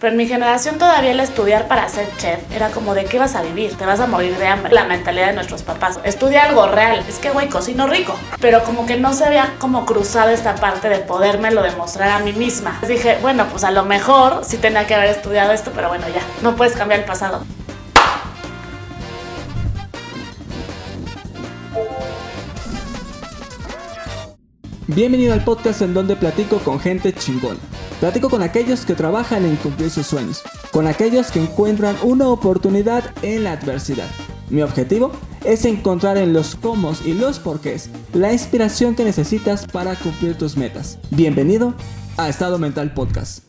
Pero en mi generación todavía el estudiar para ser chef era como de qué vas a vivir, te vas a morir de hambre. La mentalidad de nuestros papás. Estudia algo real. Es que, güey, cocino rico. Pero como que no se había como cruzado esta parte de podérmelo demostrar a mí misma. Dije, bueno, pues a lo mejor sí tenía que haber estudiado esto, pero bueno, ya, no puedes cambiar el pasado. Bienvenido al podcast en donde platico con gente chingona. Platico con aquellos que trabajan en cumplir sus sueños, con aquellos que encuentran una oportunidad en la adversidad. Mi objetivo es encontrar en los cómo y los porqués la inspiración que necesitas para cumplir tus metas. Bienvenido a Estado Mental Podcast.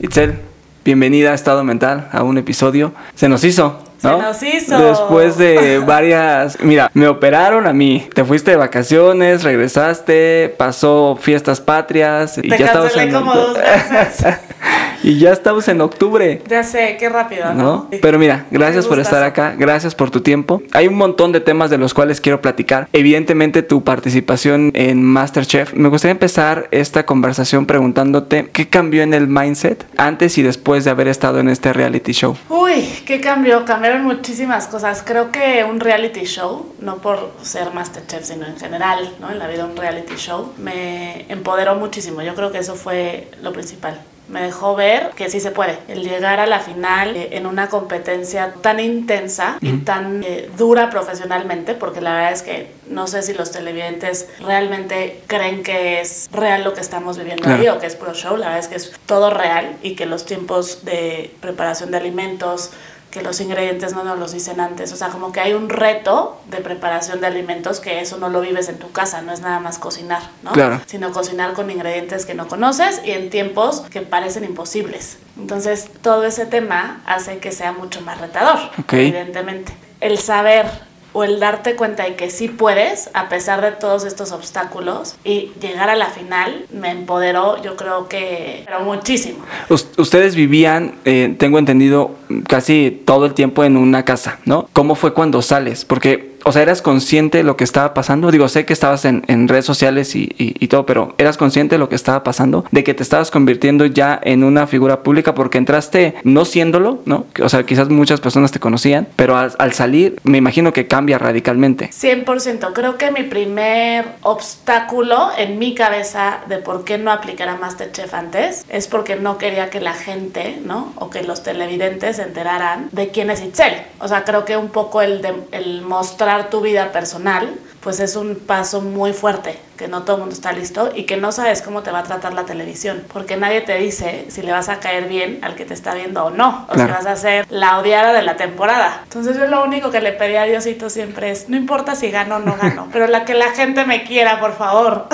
Itzel, bienvenida a Estado Mental, a un episodio. Se nos hizo, Se nos hizo. Después de varias... Mira, me operaron a mí. Te fuiste de vacaciones, regresaste, pasó fiestas patrias. Te cancelé como dos veces. y ya estamos en octubre. Ya sé, qué rápido, ¿no? ¿no? Pero mira, gracias por estar acá, gracias por tu tiempo. Hay un montón de temas de los cuales quiero platicar. Evidentemente tu participación en MasterChef. Me gustaría empezar esta conversación preguntándote qué cambió en el mindset antes y después de haber estado en este reality show. Uy, qué cambió, cambiaron muchísimas cosas. Creo que un reality show, no por ser Masterchef, sino en general, ¿no? En la vida un reality show, me empoderó muchísimo. Yo creo que eso fue lo principal. Me dejó ver que sí se puede. El llegar a la final eh, en una competencia tan intensa y tan eh, dura profesionalmente, porque la verdad es que no sé si los televidentes realmente creen que es real lo que estamos viviendo Claro. ahí o que es pro show. La verdad es que es todo real y que los tiempos de preparación de alimentos, que los ingredientes no nos los dicen antes. O sea, como que hay un reto de preparación de alimentos que eso no lo vives en tu casa, no es nada más cocinar, ¿no? Claro. Sino cocinar con ingredientes que no conoces y en tiempos que parecen imposibles. Entonces, todo ese tema hace que sea mucho más retador, evidentemente. El saber o el darte cuenta de que sí puedes, a pesar de todos estos obstáculos, y llegar a la final me empoderó, yo creo que, pero muchísimo. Us- ustedes vivían, eh, tengo entendido, casi todo el tiempo en una casa, ¿no? ¿Cómo fue cuando sales? Porque, o sea, ¿eras consciente de lo que estaba pasando? Digo, sé que estabas en, redes sociales y, todo, pero ¿eras consciente de lo que estaba pasando? De que te estabas convirtiendo ya en una figura pública porque entraste no siéndolo, ¿no? O sea, quizás muchas personas te conocían, pero al, al salir me imagino que cambia radicalmente. 100%. Creo que mi primer obstáculo en mi cabeza de por qué no aplicar a Masterchef antes es porque no quería que la gente, ¿no? O que los televidentes se enteraran de quién es Itzel. O sea, creo que un poco el, de, el mostrar tu vida personal, pues es un paso muy fuerte, que no todo el mundo está listo y que no sabes cómo te va a tratar la televisión, porque nadie te dice si le vas a caer bien al que te está viendo o no, o Claro. si vas a ser la odiada de la temporada. Entonces yo lo único que le pedí a Diosito siempre es, no importa si gano o no gano, pero la que la gente me quiera, por favor.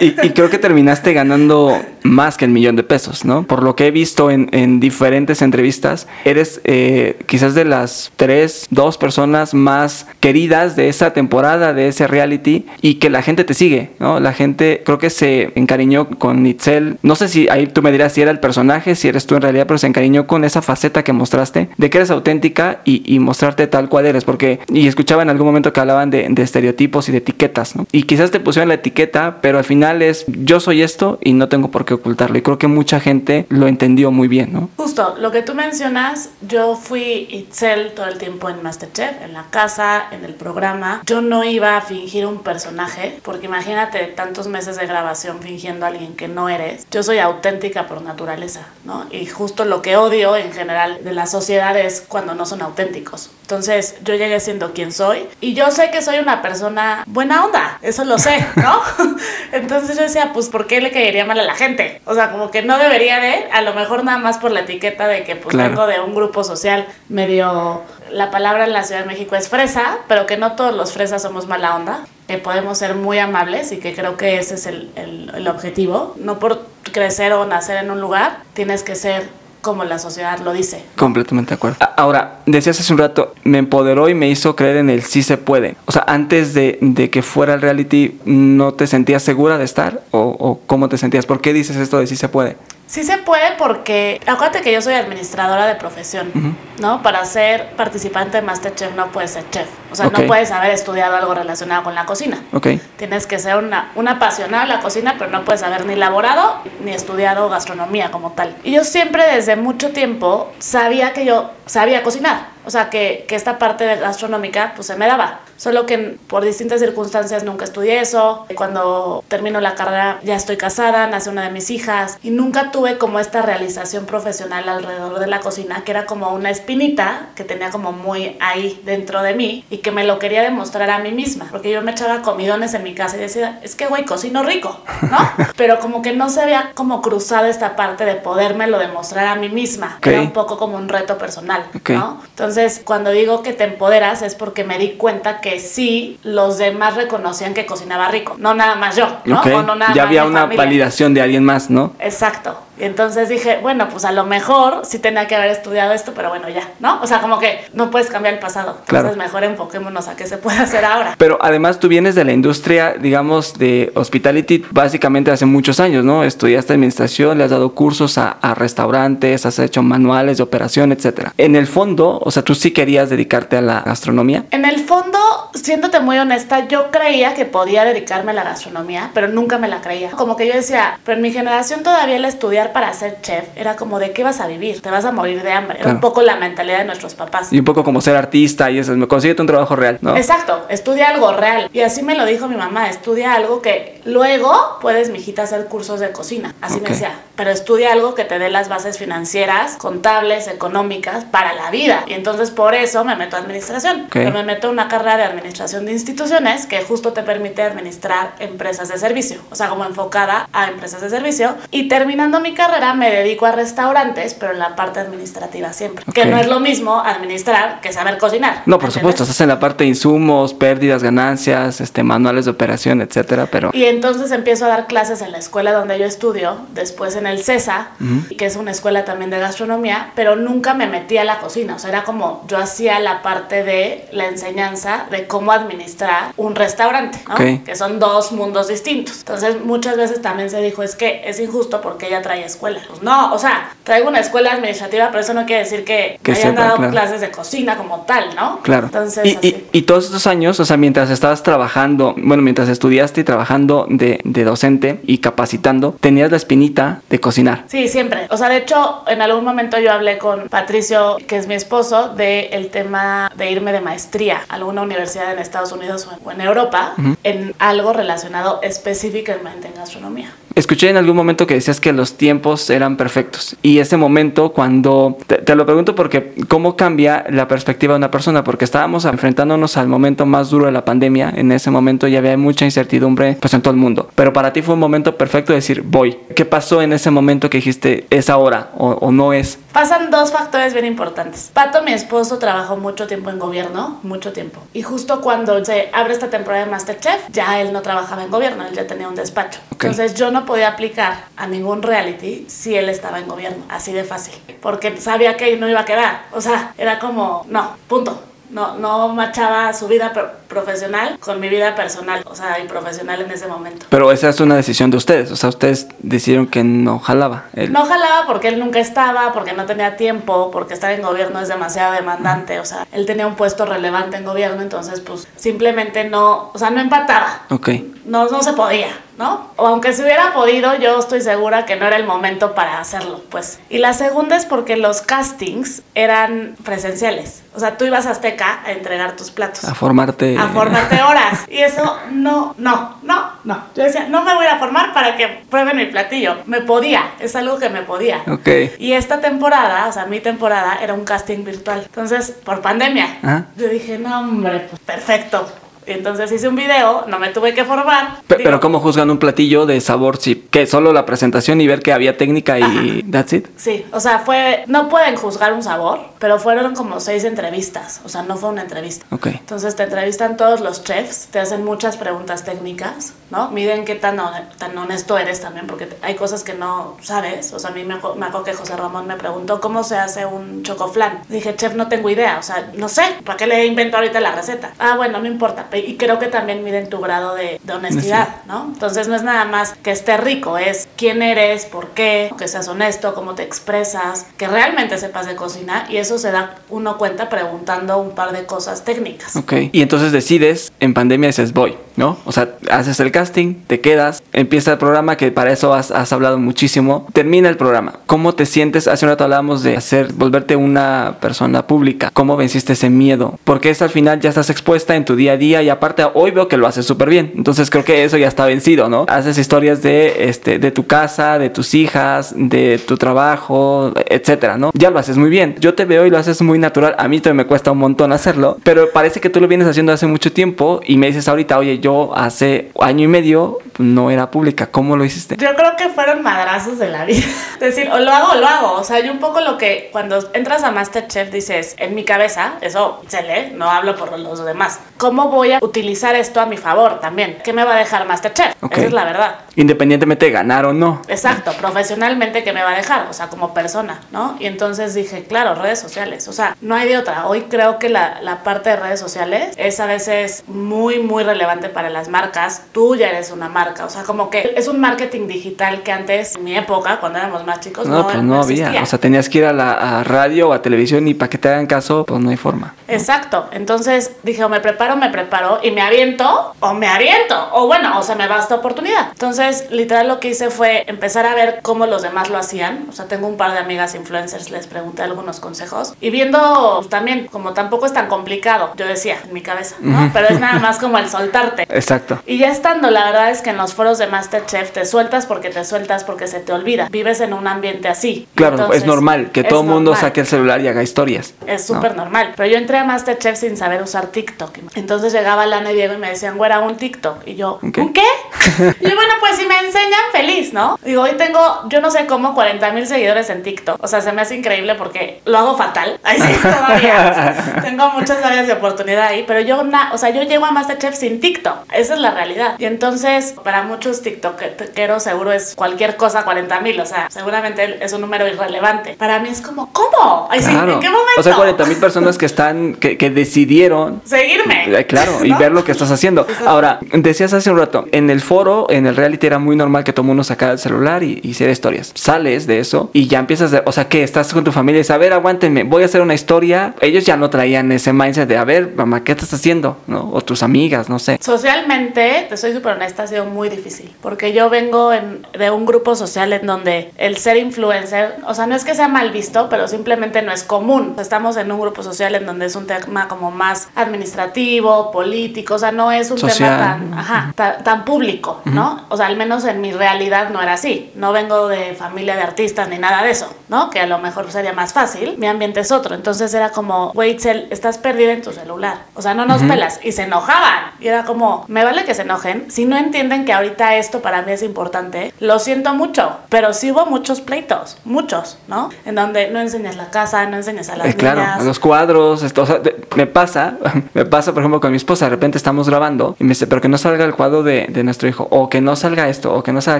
Y, y- y creo que terminaste ganando más que el millón de pesos, ¿no? Por lo que he visto en, en diferentes entrevistas, eres eh, quizás de las tres, dos personas más queridas de esa temporada, de ese reality, y que la gente te sigue, ¿no? La gente creo que se encariñó con Itzel. No sé si ahí tú me dirás si era el personaje, si eres tú en realidad, pero se encariñó con esa faceta que mostraste, de que eres auténtica y, y mostrarte tal cual eres, porque, y escuchaba en algún momento que hablaban de, de estereotipos y de etiquetas, ¿no? Y quizás te pusieron la etiqueta, pero al final es, yo soy esto y no tengo por qué ocultarlo. Y creo que mucha gente lo entendió muy bien, ¿no? Justo, lo que tú mencionas, yo fui Itzel todo el tiempo en Masterchef, en la casa, en el programa. Yo no iba a fingir un personaje, porque imagínate tantos meses de grabación fingiendo a alguien que no eres. Yo soy auténtica por naturaleza, ¿no? Y justo lo que odio en general de la sociedad es cuando no son auténticos. Entonces yo llegué siendo quien soy y yo sé que soy una persona buena onda, eso lo sé, ¿no? Entonces yo decía, pues ¿por qué le caería mal a la gente? O sea, como que no debería de, a lo mejor nada más por la etiqueta de que pues Claro. vengo de un grupo social medio, la palabra en la Ciudad de México es fresa, pero que no todos los fresas somos mala onda, que podemos ser muy amables y que creo que ese es el, el- el objetivo. No por crecer o nacer en un lugar, tienes que ser como la sociedad lo dice. Completamente de acuerdo. Ahora, decías hace un rato, me empoderó y me hizo creer en el sí se puede. O sea, antes de, de que fuera el reality, ¿no te sentías segura de estar? ¿O, o cómo te sentías? ¿Por qué dices esto de sí se puede? Sí se puede porque, acuérdate que yo soy administradora de profesión, ¿no? Para ser participante de Masterchef no puedes ser chef. O sea, Ok. no puedes haber estudiado algo relacionado con la cocina. Ok. Tienes que ser una, una apasionada de la cocina, pero no puedes haber ni laborado ni estudiado gastronomía como tal. Y yo siempre desde mucho tiempo sabía que yo sabía cocinar. O sea, que, que esta parte de gastronómica pues se me daba. Solo que por distintas circunstancias nunca estudié eso. Cuando termino la carrera ya estoy casada, nace una de mis hijas y nunca tuve como esta realización profesional alrededor de la cocina, que era como una espinita que tenía como muy ahí dentro de mí y que me lo quería demostrar a mí misma. Porque yo me echaba comidones en mi casa y decía, es que güey, cocino rico, ¿no? Pero como que no se había como cruzado esta parte de podérmelo demostrar a mí misma. Ok. Era un poco como un reto personal, Ok. ¿no? Entonces, cuando digo que te empoderas es porque me di cuenta que sí, los demás reconocían que cocinaba rico, no nada más yo, ¿no? Ok. O no nada ya más había una familia. validación de alguien más, ¿no? Exacto. Y entonces dije, bueno, pues a lo mejor sí tenía que haber estudiado esto, pero bueno, ya, ¿no? O sea, como que no puedes cambiar el pasado. Claro. Entonces mejor enfoquémonos a qué se puede hacer ahora. Pero además tú vienes de la industria, digamos, de hospitality básicamente hace muchos años, ¿no? Estudiaste administración, le has dado cursos a, a restaurantes, has hecho manuales de operación, etcétera. En el fondo, o sea, tú sí querías dedicarte a la gastronomía. En el fondo, siéndote muy honesta, yo creía que podía dedicarme a la gastronomía, pero nunca me la creía. Como que yo decía, pero en mi generación todavía el estudiar para ser chef era como de qué vas a vivir, te vas a morir de hambre. Era un poco la mentalidad de nuestros papás. Y un poco como ser artista y eso, consíguete un trabajo real, ¿no? Exacto, estudia algo real. Y así me lo dijo mi mamá, estudia algo que luego puedes, mijita, hacer cursos de cocina. Así Ok. me decía, pero estudia algo que te dé las bases financieras, contables, económicas para la vida. Y entonces por eso me meto a administración. Ok. Pero me meto a una carrera de administración de instituciones que justo te permite administrar empresas de servicio. O sea, como enfocada a empresas de servicio. Y terminando mi carrera me dedico a restaurantes, pero en la parte administrativa siempre. Que Ok. no es lo mismo administrar que saber cocinar. No, por supuesto, estás en la parte de insumos, pérdidas, ganancias, este, manuales de operación, etcétera, pero... Y entonces empiezo a dar clases en la escuela donde yo estudio, después en el CESA, que es una escuela también de gastronomía, pero nunca me metí a la cocina. O sea, era como yo hacía la parte de la enseñanza de cómo administrar un restaurante, ¿no? Que son dos mundos distintos. Entonces, muchas veces también se dijo, es que es injusto porque ella trae escuela. Pues no, o sea, traigo una escuela administrativa, pero eso no quiere decir que, Que hayan sepa, dado claro. clases de cocina como tal, ¿no? Claro. Entonces, y, y todos estos años, o sea, mientras estabas trabajando, bueno, mientras estudiaste y trabajando de, de docente y capacitando, tenías la espinita de cocinar. Sí, siempre. O sea, de hecho, en algún momento yo hablé con Patricio, que es mi esposo, del el tema de irme de maestría a alguna universidad en Estados Unidos o en, o en Europa, en algo relacionado específicamente en gastronomía. Escuché en algún momento que decías que los tiempos eran perfectos. Y ese momento cuando, te, te lo pregunto porque, ¿cómo cambia la perspectiva de una persona? Porque estábamos enfrentándonos al momento más duro de la pandemia. En ese momento ya había mucha incertidumbre pues en todo el mundo. Pero para ti fue un momento perfecto de decir, voy. ¿Qué pasó en ese momento que dijiste, es ahora o, o no es? Pasan dos factores bien importantes. Pato, mi esposo, trabajó mucho tiempo en gobierno, mucho tiempo. Y justo cuando se abre esta temporada de Masterchef, ya él no trabajaba en gobierno, él ya tenía un despacho. Ok. Entonces yo no podía aplicar a ningún reality si él estaba en gobierno, así de fácil. Porque sabía que no iba a quedar. O sea, era como, no, punto. No, no machaba su vida pro- profesional con mi vida personal, o sea, y profesional en ese momento. Pero esa es una decisión de ustedes. O sea, ustedes decidieron que no jalaba. El- No jalaba porque él nunca estaba, porque no tenía tiempo, porque estar en gobierno es demasiado demandante. O sea, él tenía un puesto relevante en gobierno, entonces pues simplemente no, o sea, no empataba. Ok. No, no se podía, ¿no? O aunque se hubiera podido, yo estoy segura que no era el momento para hacerlo, pues. Y la segunda es porque los castings eran presenciales. O sea, tú ibas a Azteca a entregar tus platos A formarte. a formarte horas. Y eso no, no, no, no. Yo decía, no me voy a formar para que prueben mi platillo. Me podía, es algo que me podía. Ok. Y esta temporada, o sea, mi temporada era un casting virtual. Entonces, por pandemia, yo dije, no, hombre, pues perfecto. Entonces hice un video, no me tuve que formar. Digo, pero ¿cómo juzgan un platillo de sabor si que solo la presentación y ver que había técnica y that's it? Sí, o sea, fue, no pueden juzgar un sabor, pero fueron como seis entrevistas, o sea, no fue una entrevista. Ok. Entonces te entrevistan todos los chefs, te hacen muchas preguntas técnicas, ¿no? Miden qué tan, tan honesto eres también, porque hay cosas que no sabes. O sea, a mí me, me acuerdo que José Ramón me preguntó cómo se hace un chocoflan. Dije, chef, no tengo idea, o sea, no sé, ¿para qué le invento ahorita la receta? Ah, bueno, no importa. Y creo que también miden tu grado de, de honestidad, ¿no? Entonces no es nada más que esté rico, es quién eres, por qué, que seas honesto, cómo te expresas, que realmente sepas de cocina y eso se da uno cuenta preguntando un par de cosas técnicas. Ok, y entonces decides, en pandemia dices, voy, ¿no? O sea, haces el casting, te quedas, empieza el programa, que para eso has, hablado muchísimo, termina el programa. ¿Cómo te sientes? Hace un rato hablábamos de hacer, volverte una persona pública. ¿Cómo venciste ese miedo? Porque es al final ya estás expuesta en tu día a día y aparte hoy veo que lo haces súper bien. Entonces creo que eso ya está vencido, ¿no? Haces historias de, este, de tu casa, de tus hijas, de tu trabajo, etcétera, ¿no? Ya lo haces muy bien. Yo te veo y lo haces muy natural. A mí también me cuesta un montón hacerlo, pero parece que tú lo vienes haciendo hace mucho tiempo y me dices ahorita, oye, yo hace año y medio no era pública. ¿Cómo lo hiciste? Yo creo que fueron madrazos de la vida. Es decir, o lo hago o lo hago. O sea, yo un poco lo que cuando entras a Masterchef dices, en mi cabeza, eso se lee, no hablo por los demás. ¿Cómo voy a utilizar esto a mi favor también? ¿Qué me va a dejar Masterchef? Ok. Esa es la verdad. Independientemente de ganar o no. Exacto, profesionalmente, ¿qué me va a dejar? O sea, como persona, ¿no? Y entonces dije, claro, redes sociales. O sea, no hay de otra. Hoy creo que la, la parte de redes sociales es a veces muy, muy relevante para las marcas. Tú ya eres una marca. O sea, como que es un marketing digital que antes, en mi época, cuando éramos más chicos, No, no, pues no había. O sea, tenías que ir a la a radio o a televisión y para que te hagan caso, pues no hay forma. Exacto. Entonces dije, o me preparo, me preparo y me aviento, o me aviento, o bueno, o se me va esta oportunidad. Entonces, literal lo que hice fue empezar a ver cómo los demás lo hacían. O sea, tengo un par de amigas influencers, les pregunté algunos consejos. Y viendo pues, también, como tampoco es tan complicado, yo decía en mi cabeza, ¿no? Pero es nada más como el soltarte. Exacto. Y ya estando, la verdad es que en los foros de Masterchef te sueltas porque te sueltas porque se te olvida. Vives en un ambiente así. Claro, Entonces, es normal que todo el mundo normal. saque el celular y haga historias. Es ¿no? súper normal. Pero yo entré a Masterchef sin saber usar TikTok. Entonces llegaba Lana y Diego y me decían, güera, un TikTok. Y yo, ¿Un ¿un qué? y bueno, pues si me enseñan, feliz, ¿no? Digo, hoy tengo, yo no sé cómo, 40 mil seguidores en TikTok. O sea, se me hace increíble porque lo hago fatal. Ahí sí, todavía. O sea, tengo muchas áreas de oportunidad ahí. Pero yo, na, o sea, yo llego a Masterchef sin TikTok. Esa es la realidad. Y entonces, para muchos TikTokeros, seguro es cualquier cosa 40 mil. O sea, seguramente es un número irrelevante. Para mí es como, ¿cómo? Ay, sí. ¿en qué momento? O sea, 40 mil personas que están, que, que decidieron seguirme. Eh, Claro, y ver lo que estás haciendo. Ahora, decías hace un rato, en el foro, en el reality era muy normal que todo mundo sacara el celular y y hiciera historias. Sales de eso y ya empiezas, de, o sea, que estás con tu familia y dices, a ver, aguántenme, voy a hacer una historia. Ellos ya no traían ese mindset de, a ver, mamá, ¿qué estás haciendo? ¿No? O tus amigas, no sé. Socialmente, te soy súper honesta, ha sido muy difícil. Porque yo vengo en- de un grupo social en donde el ser influencer, o sea, no es que sea mal visto, pero simplemente no es común. Estamos en un grupo social en donde es un tema como más administrativo, político, o sea, no es un Social. tema tan, ajá, ta- tan, público, ¿no? O sea, al menos en mi realidad no era así. No vengo de familia de artistas ni nada de eso, ¿no? Que a lo mejor sería más fácil. Mi ambiente es otro. Entonces era como, güey, estás perdida en tu celular. O sea, no nos pelas. Y se enojaban. Y era como, me vale que se enojen. Si no entienden que ahorita esto para mí es importante, lo siento mucho. Pero sí hubo muchos pleitos, muchos, ¿no? En donde no enseñas la casa, no enseñas a las Eh, claro, niñas. a los cuadros, esto, o sea, me pasa, me pasa, por ejemplo, con mi esposa, de repente estamos grabando y me dice, pero que no salga el cuadro de, de nuestro hijo, o que no salga esto, o que no salga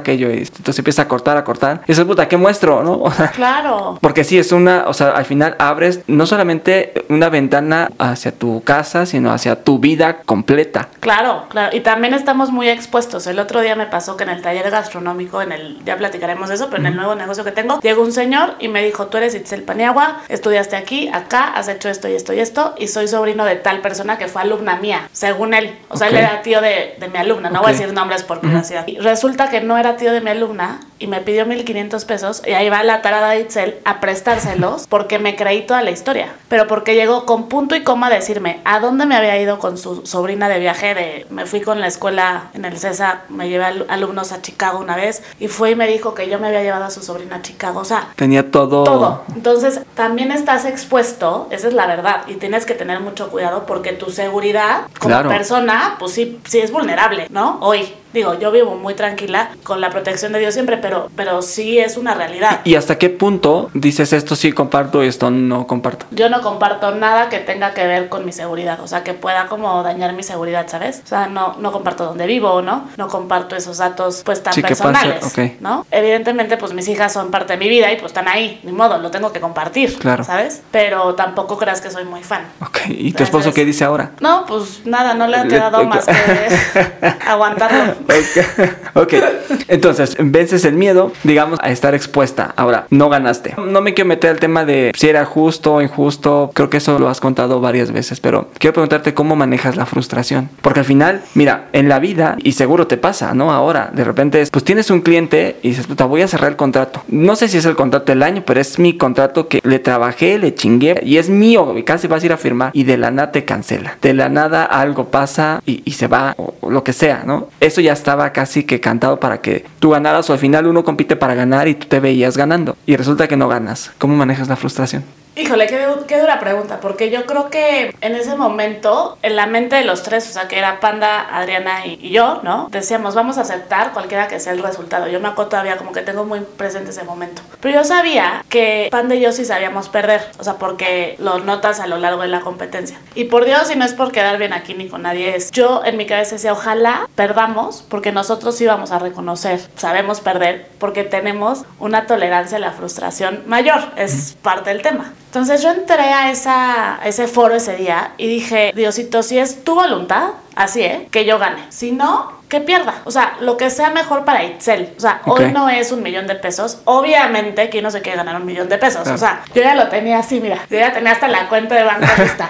aquello, y entonces empieza a cortar, a cortar, y dices, puta, ¿qué muestro? ¿No? O sea, Claro. porque sí, es una, o sea, al final abres no solamente una ventana hacia tu casa, sino hacia tu vida completa. Claro, claro. Y también estamos muy expuestos. El otro día me pasó que en el taller gastronómico, en el, ya platicaremos de eso, pero en el nuevo negocio que tengo, llegó un señor y me dijo, tú eres Itzel Paniagua, estudiaste aquí, acá, has hecho esto y esto y esto, y soy sobrino de tal persona que fue alumna mía, según él. O sea, él era tío de, de mi alumna, no voy a decir nombres por privacidad. Y resulta que no era tío de mi alumna y me pidió 1500 pesos y ahí va la tarada de Itzel a prestárselos porque me creí toda la historia. Pero porque llegó con punto y coma a decirme a dónde me había ido con su sobrina de viaje. De, me fui con la escuela en el CESA, me llevé al- alumnos a Chicago una vez y fue y me dijo que yo me había llevado a su sobrina a Chicago. O sea, Tenía todo. todo. Entonces, también estás expuesto, esa es la verdad, y tienes que tener mucho cuidado porque tu seguridad como Claro. persona, pues sí, sí es vulnerable, ¿no? Hoy. Digo, yo vivo muy tranquila con la protección de Dios siempre, pero, pero sí es una realidad. ¿Y hasta qué punto dices esto sí comparto y esto no comparto? Yo no comparto nada que tenga que ver con mi seguridad, o sea, que pueda como dañar mi seguridad, ¿sabes? O sea, no, no comparto dónde vivo, ¿no? No comparto esos datos pues tan Sí, personales. ¿no? Evidentemente pues mis hijas son parte de mi vida y pues están ahí, ni modo, lo tengo que compartir, Claro. ¿sabes? Pero tampoco creas que soy muy fan. Ok, ¿y tu esposo qué dice ahora? No, pues nada, no le ha quedado más que aguantarlo. Ok, entonces vences el miedo, digamos, a estar expuesta. Ahora, no ganaste. No me quiero meter al tema de si era justo o injusto. Creo que eso lo has contado varias veces, pero quiero preguntarte cómo manejas la frustración. Porque al final, mira, en la vida, y seguro te pasa, ¿no? Ahora, de repente, es, pues tienes un cliente y dices, puta, voy a cerrar el contrato. No sé si es el contrato del año, pero es mi contrato que le trabajé, le chingué y es mío. Y casi vas a ir a firmar y de la nada te cancela. De la nada algo pasa y, se va o lo que sea, ¿no? Eso ya estaba casi que cantado para que tú ganaras o al final uno compite para ganar y tú te veías ganando y resulta que no ganas. ¿Cómo manejas la frustración? Híjole, qué, qué dura pregunta, porque yo creo que en ese momento, en la mente de los tres, o sea, que era Panda, Adriana y, y yo, ¿no? Decíamos, vamos a aceptar cualquiera que sea el resultado. Yo me acuerdo todavía como que tengo muy presente ese momento. Pero yo sabía que Panda y yo sí sabíamos perder, o sea, porque lo notas a lo largo de la competencia. Y por Dios, y no es por quedar bien aquí ni con nadie, es yo en mi cabeza decía, ojalá perdamos, porque nosotros sí vamos a reconocer, sabemos perder, porque tenemos una tolerancia a la frustración mayor, es parte del tema. Entonces yo entré a, esa, a ese foro ese día y dije, Diosito, si es tu voluntad, así, ¿eh? Que yo gane. Si no, que pierda. O sea, lo que sea mejor para Itzel. O sea, hoy no es un millón de pesos. Obviamente, ¿quién no se quiere ganar un millón de pesos? O sea, yo ya lo tenía así, mira. Yo ya tenía hasta la cuenta de banco lista.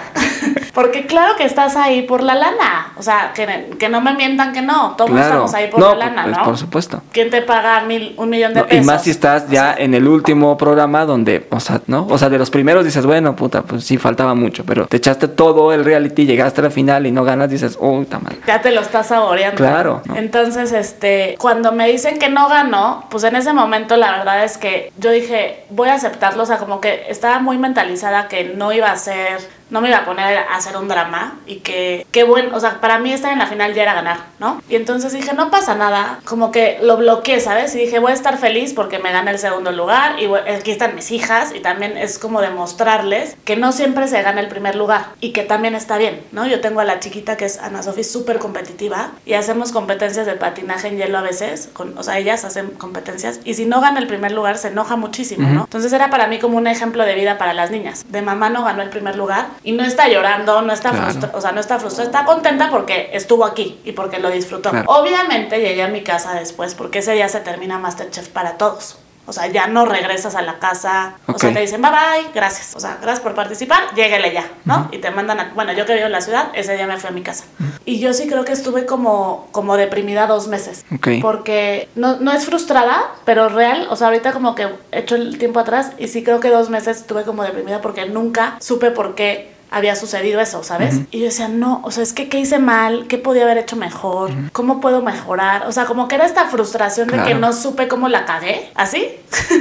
Porque claro que estás ahí por la lana. O sea, que, que no me mientan que no. Todos estamos ahí por no, la lana, pues, ¿no? por supuesto. ¿Quién te paga mil, un millón de No, y pesos? más si estás ya en el último programa donde, o sea, ¿no? O sea, de los primeros dices, bueno, puta, pues sí faltaba mucho, pero te echaste todo el reality, llegaste a la final y no ganas, dices, uy, está mal. ya te lo estás saboreando. Claro, ¿no? Entonces, este, cuando me dicen que no ganó, pues en ese momento la verdad es que yo dije, voy a aceptarlo, o sea, como que estaba muy mentalizada que no iba a ser, no me iba a poner a hacer un drama y que, qué bueno, o sea, para mí estar en la final ya era ganar, ¿no? Y entonces dije, no pasa nada, como que lo bloqueé, ¿sabes? Y dije, voy a estar feliz porque me gané el segundo lugar y voy- aquí están mis hijas y también es como demostrarles que no siempre se gana el primer lugar y que también está bien, ¿no? Yo tengo a la chiquita que es Ana Sofía súper competitiva y hacemos competencias de patinaje en hielo a veces, con, o sea, ellas hacen competencias y si no gana el primer lugar se enoja muchísimo, ¿no? Entonces era para mí como un ejemplo de vida para las niñas. De mamá no ganó el primer lugar y no está llorando, no está Claro. frustrada, o sea, no está frustrada, está contenta porque estuvo aquí y porque lo disfrutó. Claro. Obviamente llegué a mi casa después porque ese día se termina Masterchef para todos. O sea, ya no regresas a la casa. O sea, te dicen bye bye, gracias. O sea, gracias por participar, lléguele ya, ¿no? Y te mandan a. Bueno, yo que vivo en la ciudad, ese día me fui a mi casa. Y yo sí creo que estuve como, como deprimida dos meses. Ok. Porque no, no es frustrada, pero real. O sea, ahorita como que he hecho el tiempo atrás y sí creo que dos meses estuve como deprimida porque nunca supe por qué había sucedido eso, ¿sabes? Y yo decía, no, o sea, es que qué hice mal, qué podía haber hecho mejor, cómo puedo mejorar. O sea, como que era esta frustración de que no supe cómo la cagué, así.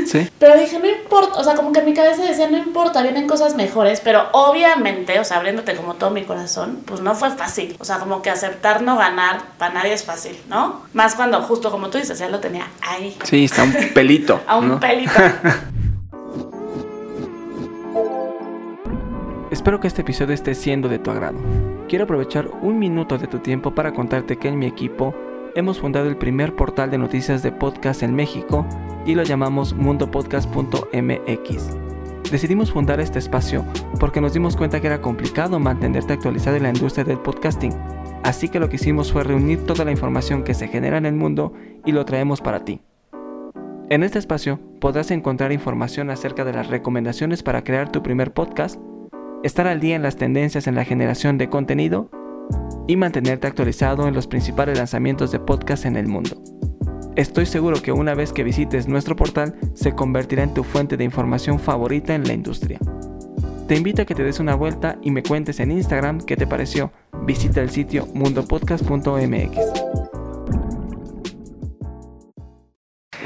Sí. Pero dije, no importa, o sea, como que en mi cabeza decía, no importa, vienen cosas mejores, pero obviamente, o sea, abriéndote como todo mi corazón, pues no fue fácil. O sea, como que aceptar no ganar para nadie es fácil, ¿no? Más cuando justo como tú dices, ya lo tenía ahí, Sí, está un pelito. a un ¿no? pelito. Espero que este episodio esté siendo de tu agrado. Quiero aprovechar un minuto de tu tiempo para contarte que en mi equipo hemos fundado el primer portal de noticias de podcast en México y lo llamamos mundopodcast.mx. Decidimos fundar este espacio porque nos dimos cuenta que era complicado mantenerte actualizado en la industria del podcasting, así que lo que hicimos fue reunir toda la información que se genera en el mundo y lo traemos para ti. En este espacio podrás encontrar información acerca de las recomendaciones para crear tu primer podcast, estar al día en las tendencias en la generación de contenido y mantenerte actualizado en los principales lanzamientos de podcast en el mundo. Estoy seguro que una vez que visites nuestro portal se convertirá en tu fuente de información favorita en la industria. Te invito a que te des una vuelta y me cuentes en Instagram qué te pareció. Visita el sitio mundopodcast.mx.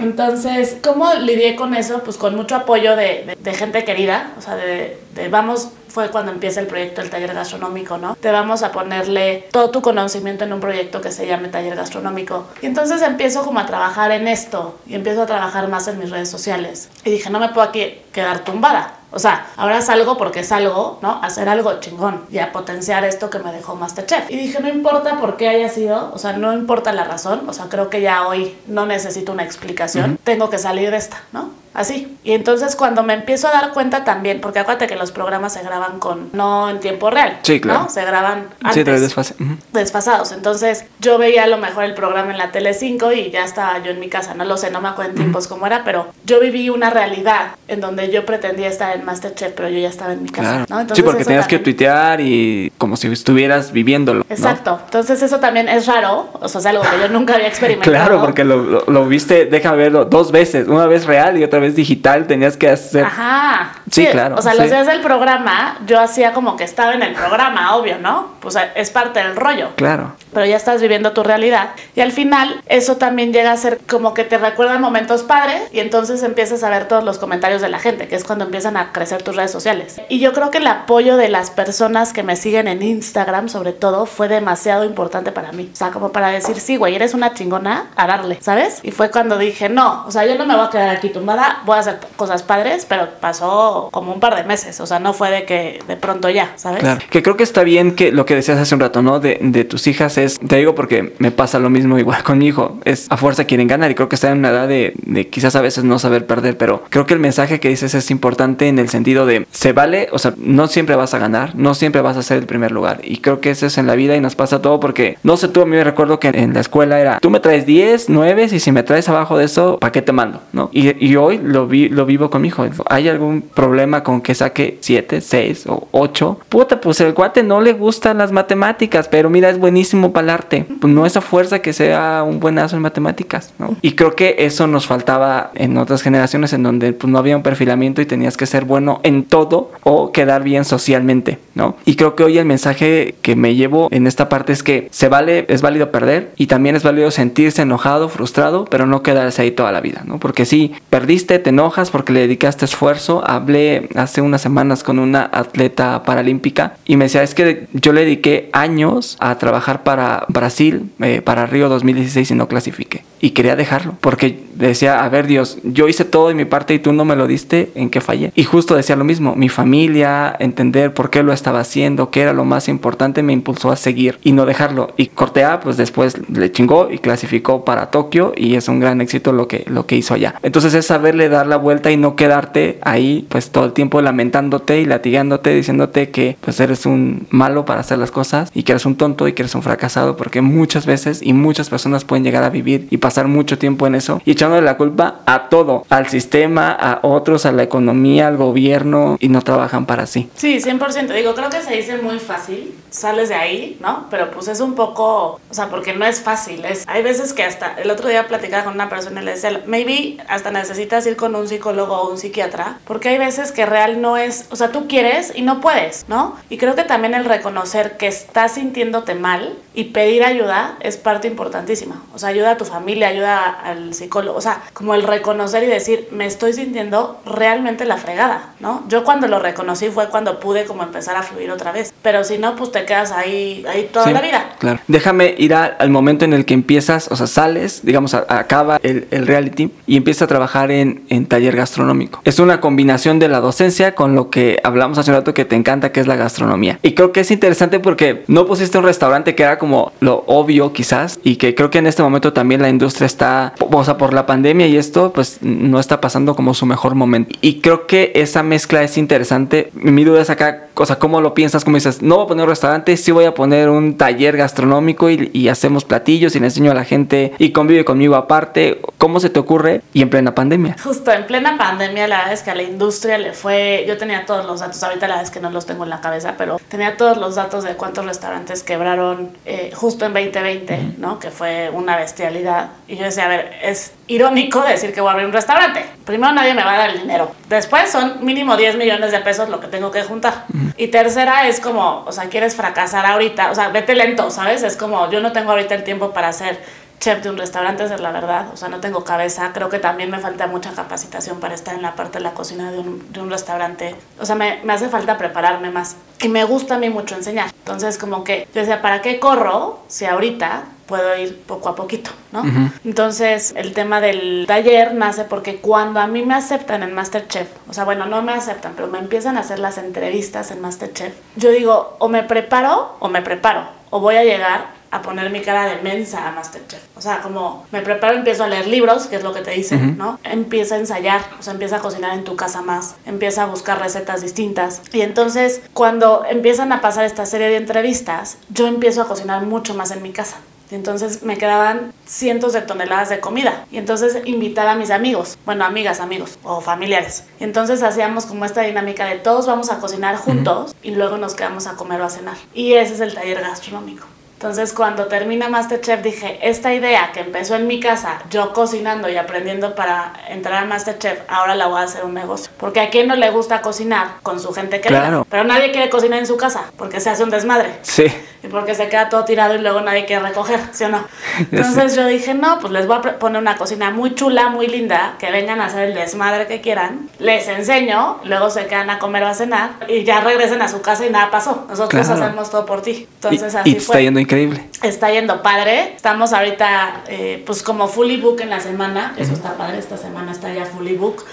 Entonces, ¿cómo lidié con eso? Pues con mucho apoyo de, gente querida, o sea, de vamos, fue cuando empieza el proyecto del taller gastronómico, ¿no? Te vamos a ponerle todo tu conocimiento en un proyecto que se llame taller gastronómico. Y entonces empiezo como a trabajar en esto y empiezo a trabajar más en mis redes sociales. Y dije, no me puedo aquí quedar tumbada. O sea, ahora salgo porque salgo, ¿no? Hacer algo chingón y a potenciar esto que me dejó Masterchef. Y dije, no importa por qué haya sido, o sea, no importa la razón, o sea, creo que ya hoy no necesito una explicación, tengo que salir de esta, ¿no? Así. Y entonces cuando me empiezo a dar cuenta también, porque acuérdate que los programas se graban con, no en tiempo real, sí, claro. ¿no? Se graban antes, sí, desfase. desfasados. Entonces yo veía a lo mejor el programa en la tele 5 y ya estaba yo en mi casa, no lo sé, no me acuerdo en tiempos cómo era, pero yo viví una realidad en donde yo pretendía estar en Masterchef, pero yo ya estaba en mi casa, ¿no? Entonces, sí, porque tenías que tuitear y como si estuvieras viviéndolo. Exacto. Entonces eso también es raro, o sea, es algo que yo nunca había experimentado. claro, porque lo, lo, lo viste, déjame verlo, dos veces, una vez real y otra vez digital, tenías que hacer. Ajá. Sí, claro. O sea, los días del programa, yo hacía como que estaba en el programa, obvio, ¿no? Pues es parte del rollo. Claro. Pero ya estás viviendo tu realidad. Y al final, eso también llega a ser como que te recuerdan momentos padres y entonces empiezas a ver todos los comentarios de la gente, que es cuando empiezan a crecer tus redes sociales. Y yo creo que el apoyo de las personas que me siguen en Instagram, sobre todo, fue demasiado importante para mí. O sea, como para decir, sí, güey, eres una chingona, a darle, ¿sabes? Y fue cuando dije, no, o sea, yo no me voy a quedar aquí tumbada, voy a hacer cosas padres, pero pasó como un par de meses, o sea, no fue de que de pronto ya, ¿sabes? Claro, que creo que está bien que lo que decías hace un rato, ¿no? De, de tus hijas es, te digo porque me pasa lo mismo igual con mi hijo, es a fuerza quieren ganar y creo que está en una edad de, de quizás a veces no saber perder, pero creo que el mensaje que dices es importante en el sentido de, se vale, o sea, no siempre vas a ganar, no siempre vas a ser el primer lugar y creo que eso es en la vida y nos pasa todo porque, no sé tú, a mí me recuerdo que en la escuela era, tú me traes 10, 9 y si me traes abajo de eso, ¿para qué te mando? ¿No? Y, y hoy lo, vi, lo vivo con mi hijo, ¿hay algún problema con que saque 7, 6 o 8? Puta, pues el cuate no le gustan las matemáticas, pero mira, es buenísimo para el arte. Pues no es a fuerza que sea un buenazo en matemáticas, ¿no? Y creo que eso nos faltaba en otras generaciones en donde pues, no había un perfilamiento y tenías que ser bueno en todo o quedar bien socialmente, ¿no? Y creo que hoy el mensaje que me llevo en esta parte es que se vale, es válido perder y también es válido sentirse enojado, frustrado, pero no quedarse ahí toda la vida, ¿no? Porque si perdiste, te enojas porque le dedicaste esfuerzo. Hablé hace unas semanas con una atleta paralímpica y me decía, es que yo le dediqué años a trabajar para Brasil, eh, para Río 2016 y no clasifiqué. Y quería dejarlo porque decía, a ver Dios, yo hice todo de mi parte y tú no me lo diste, ¿en qué fallé? Y justo decía lo mismo, mi familia, entender por qué lo estaba haciendo, qué era lo más importante, me impulsó a seguir y no dejarlo. Y Cortea, pues después le chingó y clasificó para Tokio y es un gran éxito lo que, lo que hizo allá. Entonces es saberle dar la vuelta y no quedarte ahí pues todo el tiempo lamentándote y latigándote, diciéndote que pues eres un malo para hacer las cosas y que eres un tonto y que eres un fracasado porque muchas veces y muchas personas pueden llegar a vivir y pasar mucho tiempo en eso y echándole la culpa a todo, al sistema, a otros, a la economía, al gobierno y no trabajan para sí. Sí, 100%. Digo, creo que se dice muy fácil, sales de ahí, ¿no? Pero pues es un poco, o sea, porque no es fácil. Es, hay veces que hasta el otro día platicaba con una persona y le decía, maybe hasta necesitas ir con un psicólogo o un psiquiatra, porque hay veces que real no es, o sea, tú quieres y no puedes, ¿no? Y creo que también el reconocer que estás sintiéndote mal y pedir ayuda es parte importantísima. O sea, ayuda a tu familia, ayuda al psicólogo, o sea, como el reconocer y decir, me estoy sintiendo realmente la fregada, ¿no? Yo cuando lo reconocí fue cuando pude como empezar a fluir otra vez, pero si no, pues te quedas ahí, ahí toda Sí, la vida. Claro. Déjame ir a- al momento en el que empiezas, o sea, sales, digamos, a- acaba el, el reality y empiezas a trabajar en, en taller gastronómico. Es una combinación de la docencia con lo que hablamos hace un rato que te encanta, que es la gastronomía. Y creo que es interesante porque no pusiste un restaurante que era como lo obvio quizás y que creo que en este momento también la industria está, o sea, por la pandemia y esto, pues no está pasando como su mejor momento. Y creo que esa mezcla es interesante. Mi duda es acá, o sea, ¿cómo lo piensas? ¿Cómo dices? No voy a poner un restaurante, sí voy a poner un taller gastronómico y, y hacemos platillos y le enseño a la gente y convive conmigo aparte. ¿Cómo se te ocurre? Y en plena pandemia. Justo en plena pandemia, la verdad es que a la industria le fue. Yo tenía todos los datos, ahorita la verdad es que no los tengo en la cabeza, pero tenía todos los datos de cuántos restaurantes quebraron eh, justo en 2020, ¿no? Que fue una bestialidad. Y yo decía, a ver, es irónico decir que voy a abrir un restaurante. Primero, nadie me va a dar el dinero. Después, son mínimo 10 millones de pesos lo que tengo que juntar. Y tercera, es como, o sea, quieres fracasar ahorita, o sea, vete lento, ¿sabes? Es como, yo no tengo ahorita el tiempo para hacer chef de un restaurante, es la verdad. O sea, no tengo cabeza. Creo que también me falta mucha capacitación para estar en la parte de la cocina de un, de un restaurante. O sea, me, me, hace falta prepararme más. Y me gusta a mí mucho enseñar. Entonces, como que yo decía, ¿para qué corro si ahorita puedo ir poco a poquito, ¿no? Entonces, el tema del taller nace porque cuando a mí me aceptan en Masterchef, o sea, bueno, no me aceptan, pero me empiezan a hacer las entrevistas en Masterchef, yo digo, o me preparo o me preparo, o voy a llegar a poner mi cara de mensa a Masterchef. O sea, como me preparo, empiezo a leer libros, que es lo que te dicen, ¿no? Empieza a ensayar, o sea, empieza a cocinar en tu casa más, empieza a buscar recetas distintas. Y entonces, cuando empiezan a pasar esta serie de entrevistas, yo empiezo a cocinar mucho más en mi casa. Y entonces me quedaban cientos de toneladas de comida. Y entonces invitaba a mis amigos, bueno, amigas, amigos o familiares. Y entonces hacíamos como esta dinámica de todos vamos a cocinar juntos y luego nos quedamos a comer o a cenar. Y ese es el taller gastronómico. Entonces cuando termina Masterchef dije, esta idea que empezó en mi casa, yo cocinando y aprendiendo para entrar a Masterchef, ahora la voy a hacer un negocio. Porque a quién no le gusta cocinar con su gente querida. Claro. Pero nadie quiere cocinar en su casa porque se hace un desmadre. Sí. Y porque se queda todo tirado y luego nadie quiere recoger, ¿sí o no? Entonces yo dije, no, pues les voy a poner una cocina muy chula, muy linda, que vengan a hacer el desmadre que quieran. Les enseño, luego se quedan a comer o a cenar y ya regresen a su casa y nada pasó. Nosotros Claro. hacemos todo por ti. Entonces y, así y te fue. está yendo increíble. Está yendo padre. Estamos ahorita, eh, pues como fully book en la semana. Eso está padre. Esta semana está ya fully book.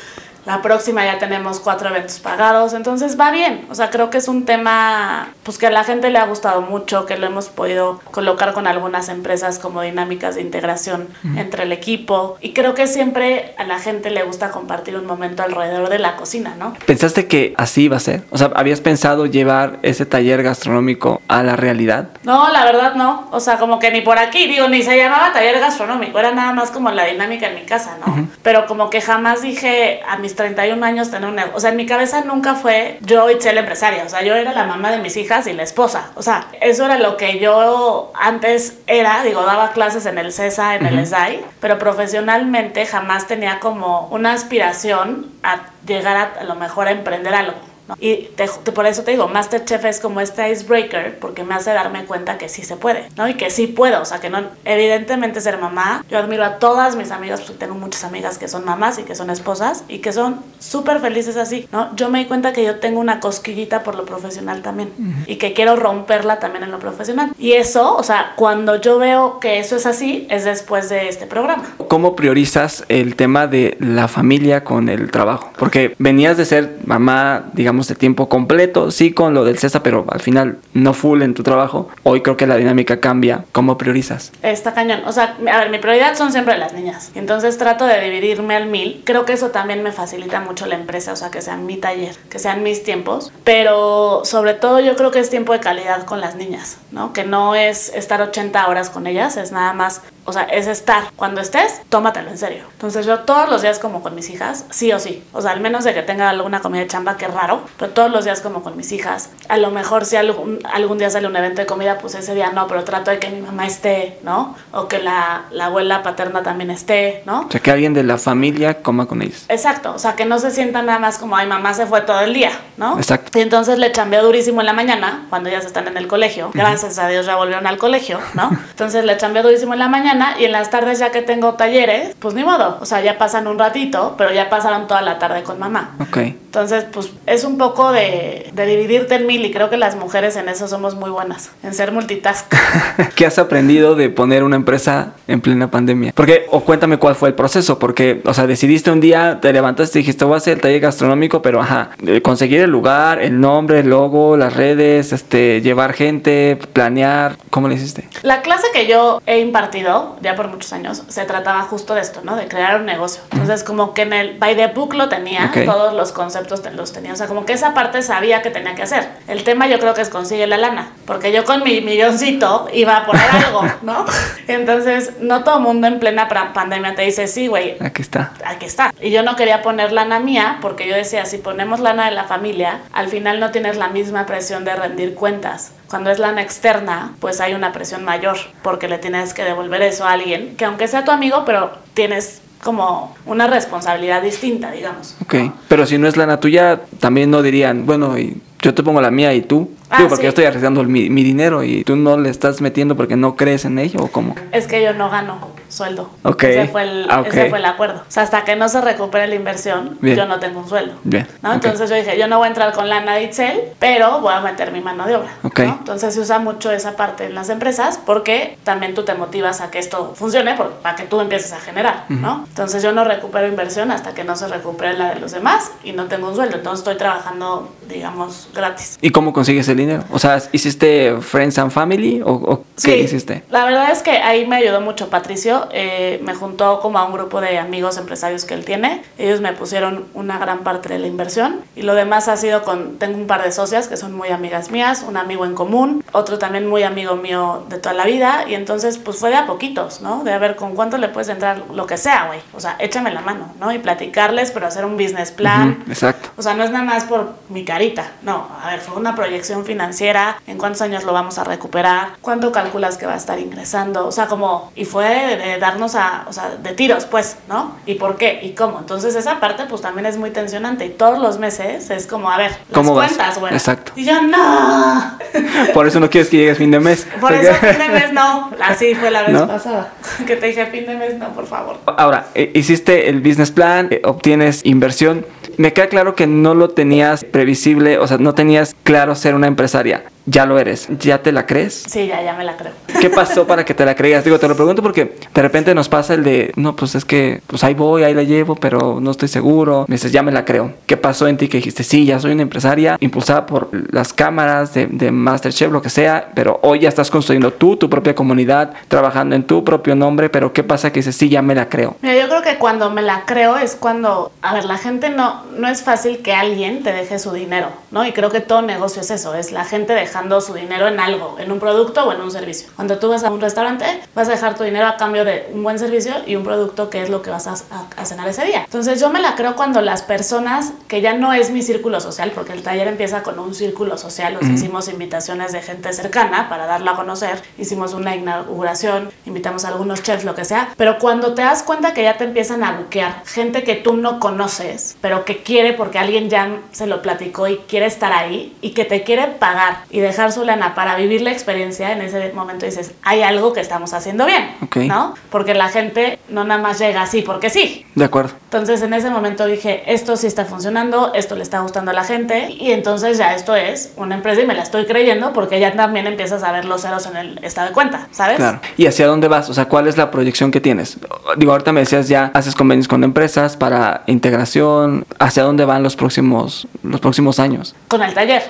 La próxima ya tenemos cuatro eventos pagados. Entonces va bien. O sea, creo que es un tema pues que a la gente le ha gustado mucho, que lo hemos podido colocar con algunas empresas como dinámicas de integración entre el equipo. Y creo que siempre a la gente le gusta compartir un momento alrededor de la cocina, ¿no? ¿Pensaste que así iba a ser? O sea, ¿habías pensado llevar ese taller gastronómico a la realidad? No, la verdad no. O sea, como que ni por aquí, digo, ni se llamaba taller gastronómico, era nada más como la dinámica en mi casa, ¿no? Pero como que jamás dije a mis 31 años tener un negocio. O sea, en mi cabeza nunca fue yo y la empresaria. O sea, yo era la mamá de mis hijas y la esposa. O sea, eso era lo que yo antes era. Digo, daba clases en el CESA, en el SDAI, pero profesionalmente jamás tenía como una aspiración a llegar a, a lo mejor a emprender algo. ¿No? Y te- te- por eso te digo, Masterchef es como este icebreaker porque me hace darme cuenta que sí se puede, ¿no? Y que sí puedo, o sea, que no, evidentemente ser mamá, yo admiro a todas mis amigas, porque tengo muchas amigas que son mamás y que son esposas y que son súper felices así, ¿no? Yo me di cuenta que yo tengo una cosquillita por lo profesional también y que quiero romperla también en lo profesional. Y eso, o sea, cuando yo veo que eso es así, es después de este programa. ¿Cómo priorizas el tema de la familia con el trabajo? Porque venías de ser mamá, digamos, de tiempo completo, sí con lo del CESA, pero al final no full en tu trabajo. Hoy creo que la dinámica cambia. ¿Cómo priorizas? Está cañón. O sea, a ver, mi prioridad son siempre las niñas. Entonces trato de dividirme al mil. Creo que eso también me facilita mucho la empresa, o sea, que sean mi taller, que sean mis tiempos. Pero sobre todo yo creo que es tiempo de calidad con las niñas, ¿no? Que no es estar 80 horas con ellas, es nada más, o sea, es estar. Cuando estés, tómatelo en serio. Entonces yo todos los días como con mis hijas, sí o sí. O sea, al menos de que tenga alguna comida de chamba, que es raro, pero todos los días como con mis hijas. A lo mejor si algún, algún día sale un evento de comida, pues ese día no, pero trato de que mi mamá esté, ¿no? O que la, la abuela paterna también esté, ¿no? O sea, que alguien de la familia coma con ellos. Exacto, o sea, que no se sientan nada más como, ay, mamá se fue todo el día, ¿no? Exacto. Y entonces le chambeo durísimo en la mañana, cuando ya se están en el colegio. Gracias a Dios ya volvieron al colegio, ¿no? Entonces le chambeo durísimo en la mañana y en las tardes ya que tengo talleres, pues ni modo. O sea, ya pasan un ratito, pero ya pasaron toda la tarde con mamá. Ok. Entonces, pues es un poco de, de dividirte en mil y creo que las mujeres en eso somos muy buenas, en ser multitask. ¿Qué has aprendido de poner una empresa en plena pandemia? Porque, o cuéntame cuál fue el proceso, porque, o sea, decidiste un día, te levantaste y dijiste, voy a hacer el taller gastronómico, pero, ajá, eh, conseguir el lugar, el nombre, el logo, las redes, este, llevar gente, planear, ¿cómo le hiciste? La clase que yo he impartido ya por muchos años se trataba justo de esto, ¿no? De crear un negocio. Entonces, como que en el by the book lo tenía, todos los conceptos los tenía. O sea, como que esa parte sabía que tenía que hacer. El tema yo creo que es consigue la lana, porque yo con mi milloncito iba a poner algo, ¿no? Entonces, no todo mundo en plena pandemia te dice, sí, güey, Aquí está. aquí está. Y yo no quería poner lana mía porque yo decía, si ponemos lana de la familia, al final no tienes la misma presión de rendir cuentas. Cuando es lana externa, pues hay una presión mayor porque le tienes que devolver eso a alguien que aunque sea tu amigo, pero tienes como una responsabilidad distinta, digamos. Ok. Pero si no es lana tuya, también no dirían, bueno, yo te pongo la mía y tú. Ah, Digo, porque sí. yo estoy arriesgando mi, mi dinero y tú no le estás metiendo porque no crees en ello o cómo. Es que yo no gano. sueldo. Ok. Ese fue el, Ah, ok. ese fue el acuerdo. O sea, hasta que no se recupere la inversión, Bien. yo no tengo un sueldo. Bien. Entonces yo dije, yo no voy a entrar con lana de Itzel, pero voy a meter mi mano de obra. Ok. ¿no? Entonces se usa mucho esa parte en las empresas porque también tú te motivas a que esto funcione por- para que tú empieces a generar, ¿no? Entonces yo no recupero inversión hasta que no se recupere la de los demás y no tengo un sueldo. Entonces estoy trabajando, digamos, gratis. ¿Y cómo consigues el dinero? O sea, ¿hiciste Friends and Family o, o qué Sí, hiciste? La verdad es que ahí me ayudó mucho Patricio. eh, me juntó como a un grupo de amigos empresarios que él tiene. Ellos me pusieron una gran parte de la inversión y lo demás ha sido con. Tengo un par de socias que son muy amigas mías, un amigo en común, otro también muy amigo mío de toda la vida. Y entonces, pues fue de a poquitos, ¿no? De a ver con cuánto le puedes entrar lo que sea, güey. O sea, échame la mano, ¿no? Y platicarles, pero hacer un business plan. Ujú, exacto. O sea, no es nada más por mi carita. No, a ver, fue una proyección financiera. ¿En cuántos años lo vamos a recuperar? ¿Cuánto calculas que va a estar ingresando? O sea, como, y fue de, de darnos a, o sea, de tiros, pues, ¿no? ¿Y por qué? ¿Y cómo? Entonces, esa parte, pues también es muy tensionante. Y todos los meses es como, a ver, las ¿Cómo cuentas, güey. Exacto. Y yo, no. Por eso no quieres que llegues fin de mes. Por eso, fin de mes no. Así fue la vez ¿No? pasada. Que te dije, fin de mes no, por favor. Ahora, eh, hiciste el business plan, eh, obtienes inversión. Me queda claro que no lo tenías previsible, o sea, no tenías claro ser una empresaria. Ya lo eres. ¿Ya te la crees? Sí, ya, ya me la creo. ¿Qué pasó para que te la creas? Digo, te lo pregunto porque de repente nos pasa el de, no, pues es que, pues ahí voy, ahí la llevo, pero no estoy seguro. Me dices, ya me la creo. ¿Qué pasó en ti que dijiste, sí, ya soy una empresaria impulsada por las cámaras de, de Masterchef, lo que sea, pero hoy ya estás construyendo tú, tu propia comunidad, trabajando en tu propio nombre, pero ¿qué pasa que dices, sí, ya me la creo? Mira, yo creo que cuando me la creo es cuando, a ver, la gente no, no es fácil que alguien te deje su dinero, ¿no? Y creo que todo negocio es eso, es la gente dejando su dinero en algo, en un producto o en un servicio. Cuando tú vas a un restaurante, vas a dejar tu dinero a cambio de un buen servicio y un producto que es lo que vas a, a- a cenar ese día. Entonces yo me la creo cuando las personas, que ya no es mi círculo social, porque el taller empieza con un círculo social, os hicimos invitaciones de gente cercana para darla a conocer, hicimos una inauguración, invitamos a algunos chefs, lo que sea, pero cuando te das cuenta que ya te empiezan a buquear gente que tú no conoces, pero que quiere porque alguien ya se lo platicó y quiere estar ahí y que te quiere pagar y dejar su lana para vivir la experiencia, en ese momento dices, hay algo que estamos haciendo bien, Ok. ¿no? Porque la gente no nada más llega así porque sí. De acuerdo. Entonces en ese momento dije, esto sí está funcionando, esto le está gustando a la gente y entonces ya esto es una empresa y me la estoy creyendo porque ya también empiezas a ver los ceros en el estado de cuenta, ¿sabes? Claro. ¿Y hacia dónde vas? O sea, ¿cuál es la proyección que tienes? Digo, ahorita me decías ya haces convenios con empresas para integración. ¿Hacia dónde van los próximos, los próximos años? Con el taller.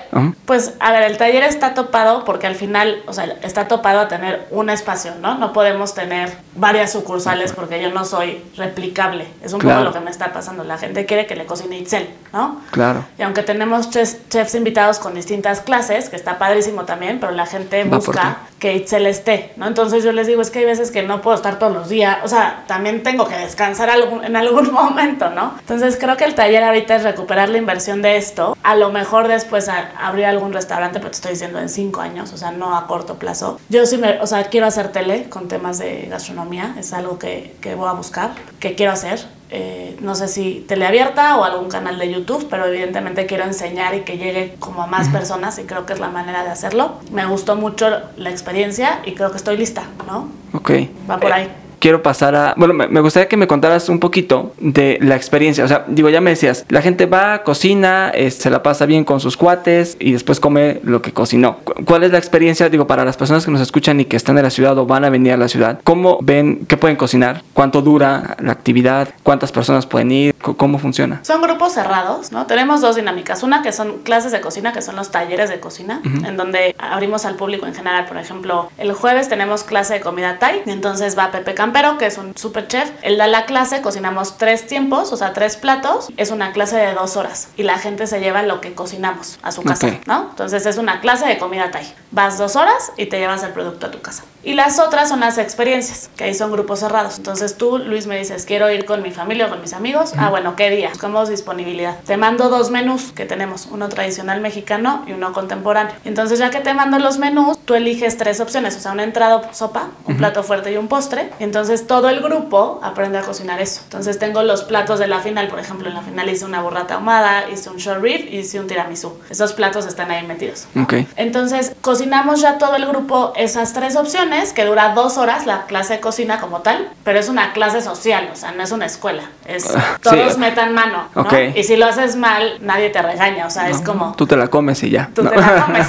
Pues a ver, el taller está topado porque al final, o sea, está topado a tener un espacio, ¿no? No podemos tener varias sucursales porque yo no soy replicable. Es un Claro. poco lo que me está pasando. La gente quiere que le cocine Itzel, ¿no? Claro. Y aunque tenemos chefs, chefs invitados con distintas clases, que está padrísimo también, pero la gente Va busca que Itzel esté, ¿no? Entonces yo les digo, es que hay veces que no puedo estar todos los días, o sea, también tengo que descansar algún- en algún momento, ¿no? Entonces creo que el taller ahorita es recuperar la inversión de esto, a lo mejor después a- abrir algún restaurante, pero te estoy diciendo en cinco años, o sea, no a corto plazo. Yo sí me, o sea, quiero hacer tele con temas de gastronomía, es algo que, que voy a buscar, que quiero hacer. Eh, no sé si teleabierta o algún canal de YouTube, pero evidentemente quiero enseñar y que llegue como a más personas y creo que es la manera de hacerlo. Me gustó mucho la experiencia y creo que estoy lista, ¿no? Ok. Va por Eh, ahí. Quiero pasar a... Bueno, me me gustaría que me contaras un poquito de la experiencia. O sea, digo, ya me decías, la gente va, cocina, eh, se la pasa bien con sus cuates y después come lo que cocinó. Cu- ¿Cuál es la experiencia, digo, para las personas que nos escuchan y que están en la ciudad o van a venir a la ciudad? ¿Cómo ven qué pueden cocinar? ¿Cuánto dura la actividad? ¿Cuántas personas pueden ir? ¿Cómo funciona? Son grupos cerrados, ¿no? Tenemos dos dinámicas. Una que son clases de cocina, que son los talleres de cocina, en donde abrimos al público en general. Por ejemplo, el jueves tenemos clase de comida Thai, y entonces va Pepe Campero, que es un super chef. Él da la clase, cocinamos tres tiempos, o sea, tres platos. Es una clase de dos horas y la gente se lleva lo que cocinamos a su casa. ¿no? Entonces es una clase de comida Thai. Vas dos horas y te llevas el producto a tu casa. Y las otras son las experiencias, que ahí son grupos cerrados. Entonces tú, Luis, me dices, quiero ir con mi familia o con mis amigos. Ah, bueno, ¿qué día? Buscamos disponibilidad. Te mando dos menús que tenemos, uno tradicional mexicano y uno contemporáneo. Entonces ya que te mando los menús, tú eliges tres opciones, o sea, una entrada sopa, un plato fuerte y un postre. Entonces todo el grupo aprende a cocinar eso. Entonces tengo los platos de la final, por ejemplo, en la final hice una burrata ahumada, hice un short rib hice un tiramisú. Esos platos están ahí metidos. Ok. Entonces cocinamos ya todo el grupo esas tres opciones, que dura dos horas la clase de cocina como tal, pero es una clase social, o sea, no es una escuela. Es Ah, todos sí. metan mano, ¿no? Ok. Y si lo haces mal, nadie te regaña, o sea, es como... Tú te la comes y ya. Tú ¿no? te la comes.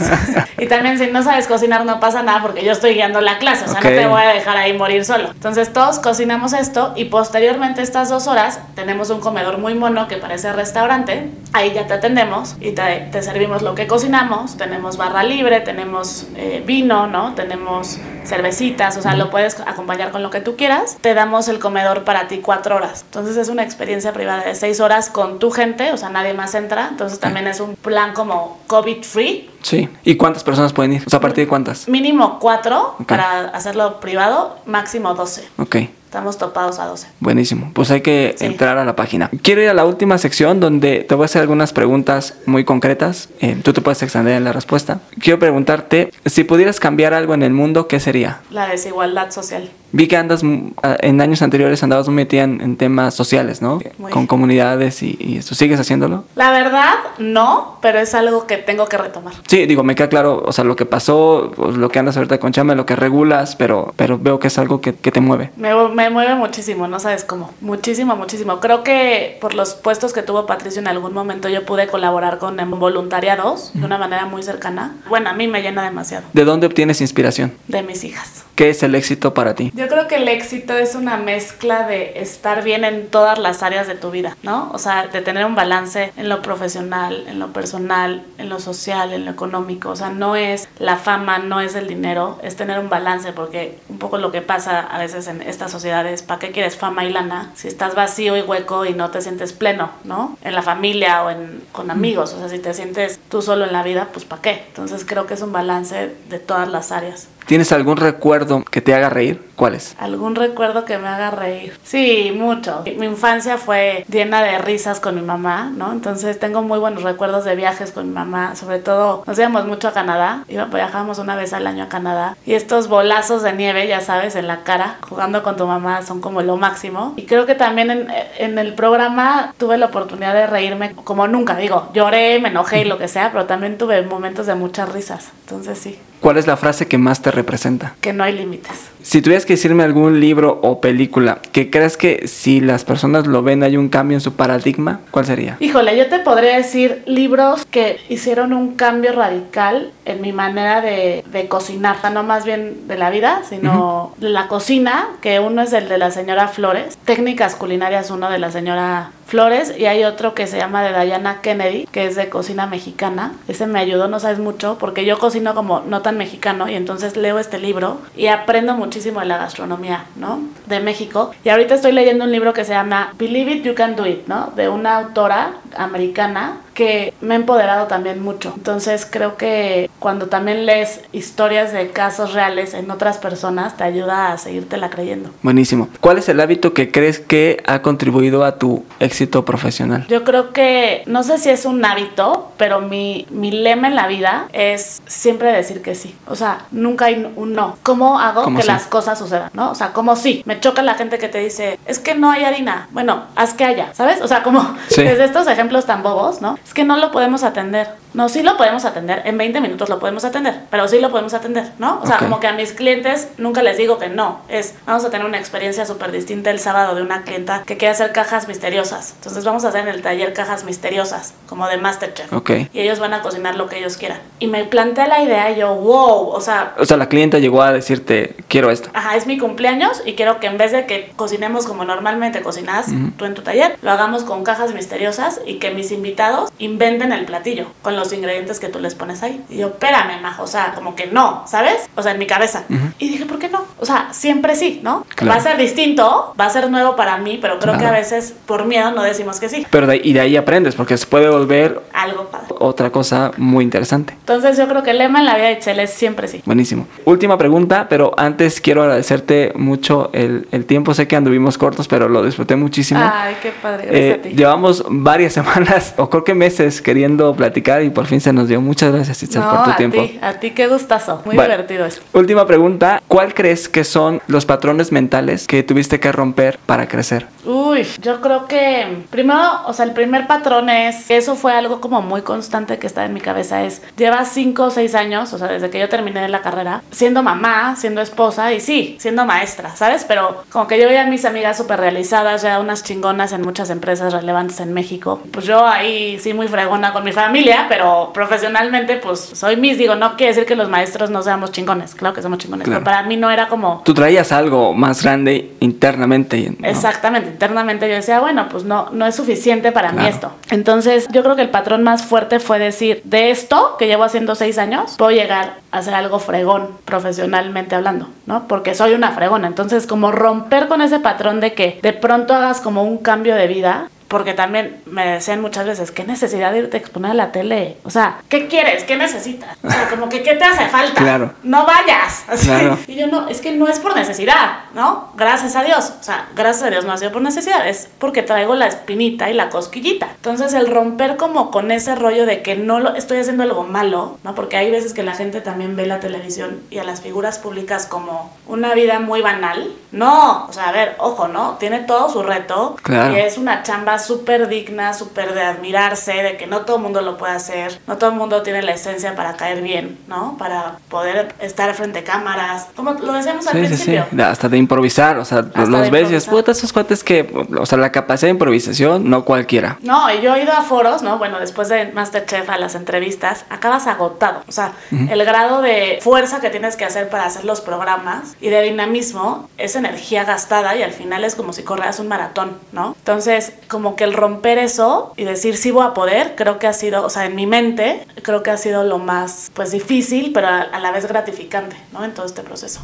y también si no sabes cocinar no pasa nada porque yo estoy guiando la clase, o sea, Ok. no te voy a dejar ahí morir solo. Entonces todos cocinamos esto y posteriormente estas dos horas tenemos un comedor muy mono que parece restaurante. Ahí ya te atendemos y te, te servimos lo que cocinamos. Tenemos barra libre, tenemos eh, vino, ¿no? Tenemos cervecitas, o sea, lo puedes acompañar con lo que tú quieras. Te damos el comedor para ti cuatro horas. Entonces es una experiencia privada de seis horas con tu gente, o sea, nadie más entra. Entonces también es un plan como COVID free. Sí. ¿Y cuántas personas pueden ir? O sea, ¿a partir de cuántas? Mínimo cuatro para hacerlo privado, máximo 12. Ok. Estamos topados a 12. Buenísimo. Pues hay que Sí. entrar a la página. Quiero ir a la última sección donde te voy a hacer algunas preguntas muy concretas. Eh, tú te puedes extender en la respuesta. Quiero preguntarte, si pudieras cambiar algo en el mundo, ¿qué sería? La desigualdad social. Vi que andas, mm, en años anteriores andabas muy metida en, en temas sociales, ¿no? Muy. Con comunidades y, y esto. ¿Sigues haciéndolo? La verdad, no, pero es algo que tengo que retomar. Sí, digo, me queda claro, o sea, lo que pasó, pues, lo que andas ahorita con Chama, lo que regulas, pero, pero veo que es algo que, que te mueve. Me, me mueve muchísimo, no sabes cómo. Muchísimo, muchísimo. Creo que por los puestos que tuvo Patricio en algún momento yo pude colaborar con en voluntariados de una manera muy cercana. Bueno, a mí me llena demasiado. ¿De dónde obtienes inspiración? De mis hijas. ¿Qué es el éxito para ti? Yo creo que el éxito es una mezcla de estar bien en todas las áreas de tu vida, ¿no? O sea, de tener un balance en lo profesional, en lo personal, en lo social, en lo económico. O sea, no es la fama, no es el dinero, es tener un balance, porque un poco lo que pasa a veces en estas sociedades, ¿para qué quieres fama y lana? Si estás vacío y hueco y no te sientes pleno, ¿no? En la familia o en, con amigos, o sea, si te sientes tú solo en la vida, pues ¿para qué? Entonces creo que es un balance de todas las áreas. ¿Tienes algún recuerdo que te haga reír? ¿Cuál es? ¿Algún recuerdo que me haga reír? Sí, mucho. Mi infancia fue llena de risas con mi mamá, ¿no? Entonces tengo muy buenos recuerdos de viajes con mi mamá. Sobre todo, nos íbamos mucho a Canadá. Iba- Viajábamos una vez al año a Canadá. Y estos bolazos de nieve, ya sabes, en la cara, jugando con tu mamá, son como lo máximo. Y creo que también en, en el programa tuve la oportunidad de reírme como nunca. Digo, lloré, me enojé y lo que sea, pero también tuve momentos de muchas risas. Entonces sí, ¿Cuál es la frase que más te representa? que no hay límites. Si tuvieras que decirme algún libro o película que creas que si las personas lo ven hay un cambio en su paradigma, ¿cuál sería? Híjole, yo te podría decir libros que hicieron un cambio radical en mi manera de, de cocinar, no más bien de la vida, sino de la cocina, que uno es el de la señora Flores, técnicas culinarias uno de la señora Flores y hay otro que se llama de Diana Kennedy, que es de cocina mexicana. Ese me ayudó, no sabes mucho, porque yo cocino como no tan mexicano y entonces leo este libro y aprendo muchísimo de la gastronomía, ¿no? De México. Y ahorita estoy leyendo un libro que se llama Believe It, You Can Do It, ¿no? De una autora americana que me ha empoderado también mucho. Entonces creo que cuando también lees historias de casos reales en otras personas, te ayuda a seguírtela creyendo. Buenísimo. ¿Cuál es el hábito que crees que ha contribuido a tu éxito profesional? Yo creo que, no sé si es un hábito, pero mi, mi lema en la vida es siempre decir que sí. O sea, nunca hay un no. ¿Cómo hago ¿Cómo que sí? las cosas sucedan? ¿No? O sea, como sí. Me choca la gente que te dice, es que no hay harina. Bueno, haz que haya, ¿sabes? O sea, como Sí. desde estos ejemplos tan bobos, ¿no? Es que no lo podemos atender. No, sí lo podemos atender. En 20 minutos lo podemos atender, pero sí lo podemos atender, ¿no? O sea, como que a mis clientes nunca les digo que no. Es, vamos a tener una experiencia súper distinta el sábado de una clienta que quiere hacer cajas misteriosas. Entonces vamos a hacer en el taller cajas misteriosas, como de Masterchef. Ok. Y ellos van a cocinar lo que ellos quieran. Y me planteé la idea y yo, wow, o sea, O sea, la clienta llegó a decirte, quiero esto. Ajá, es mi cumpleaños y quiero que en vez de que cocinemos como normalmente cocinas tú en tu taller, lo hagamos con cajas misteriosas y que mis invitados inventen el platillo con los ingredientes que tú les pones ahí. Y yo, espérame, majo, o sea, como que no, ¿sabes? O sea, en mi cabeza. Y dije, ¿por qué no? O sea, siempre sí, ¿no? Claro. Va a ser distinto, va a ser nuevo para mí, pero creo que a veces por miedo no decimos que sí. Pero de, y de ahí aprendes, porque se puede volver Algo padre. otra cosa muy interesante. Entonces yo creo que el lema en la vida de Itzel es siempre sí. Buenísimo. Última pregunta, pero antes quiero agradecerte mucho el, el tiempo. Sé que anduvimos cortos, pero lo disfruté muchísimo. Ay, qué padre. Gracias Eh, a ti. llevamos varias semanas, o creo que meses, queriendo platicar y por fin se nos dio. Muchas gracias, Itzel, por tu a tiempo. Ti, a ti qué gustazo. Muy Bueno, divertido eso. Última pregunta. ¿Cuál crees que son los patrones mentales que tuviste que romper para crecer? Uy, yo creo que primero, o sea, el primer patrón es, eso fue algo como muy constante que está en mi cabeza, es, lleva cinco o seis años, o sea, desde que yo terminé la carrera, siendo mamá, siendo esposa y sí, siendo maestra, ¿sabes? Pero como que yo veía a mis amigas súper realizadas, ya unas chingonas en muchas empresas relevantes en México. Pues yo ahí sí muy fregona con mi familia, pero profesionalmente pues soy mis, digo, no quiere decir que los maestros no seamos chingones, claro que somos chingones, Claro. pero para mí no era como... Tú traías algo más grande internamente. ¿no? Exactamente, internamente yo decía, bueno, pues no, no es suficiente para mí esto. Entonces, yo creo que el patrón más fuerte fue decir, de esto que llevo haciendo seis años, puedo llegar a hacer algo fregón, profesionalmente hablando, ¿no? Porque soy una fregona. Entonces, como romper con ese patrón de que de pronto hagas como un cambio de vida. Porque también me decían muchas veces, ¿qué necesidad de irte a exponer a la tele? O sea, ¿qué quieres? ¿Qué necesitas? O sea, como que ¿qué te hace falta? Claro. No vayas. Así. Claro. Y yo no, es que no es por necesidad, ¿no? Gracias a Dios. O sea, gracias a Dios no ha sido por necesidad, es porque traigo la espinita y la cosquillita. Entonces, el romper como con ese rollo de que no lo estoy haciendo algo malo, ¿no? Porque hay veces que la gente también ve la televisión y a las figuras públicas como una vida muy banal. No, o sea, a ver, ojo, ¿no? Tiene todo su reto. Claro. Y es una chamba súper digna, súper de admirarse, de que no todo el mundo lo puede hacer, no todo el mundo tiene la esencia para caer bien, ¿no? Para poder estar frente a cámaras, como lo decíamos al Sí, sí, sí. principio. Hasta de improvisar, o sea, Hasta los ves y puta, esos cuates que, o sea, la capacidad de improvisación, no cualquiera. No, y yo he ido a foros, ¿no? Bueno, después de Masterchef a las entrevistas, acabas agotado. O sea, el grado de fuerza que tienes que hacer para hacer los programas y de dinamismo es energía gastada y al final es como si correras un maratón, ¿no? Entonces, como que el romper eso y decir sí voy a poder, creo que ha sido, o sea, en mi mente, creo que ha sido lo más, pues difícil, pero a, a la vez gratificante, ¿no? En todo este proceso.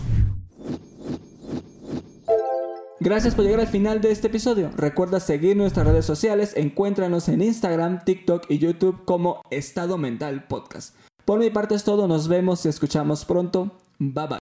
Gracias por llegar al final de este episodio. Recuerda seguir nuestras redes sociales. Encuéntranos en Instagram, TikTok y YouTube como Estado Mental Podcast. Por mi parte es todo. Nos vemos y escuchamos pronto. Bye bye.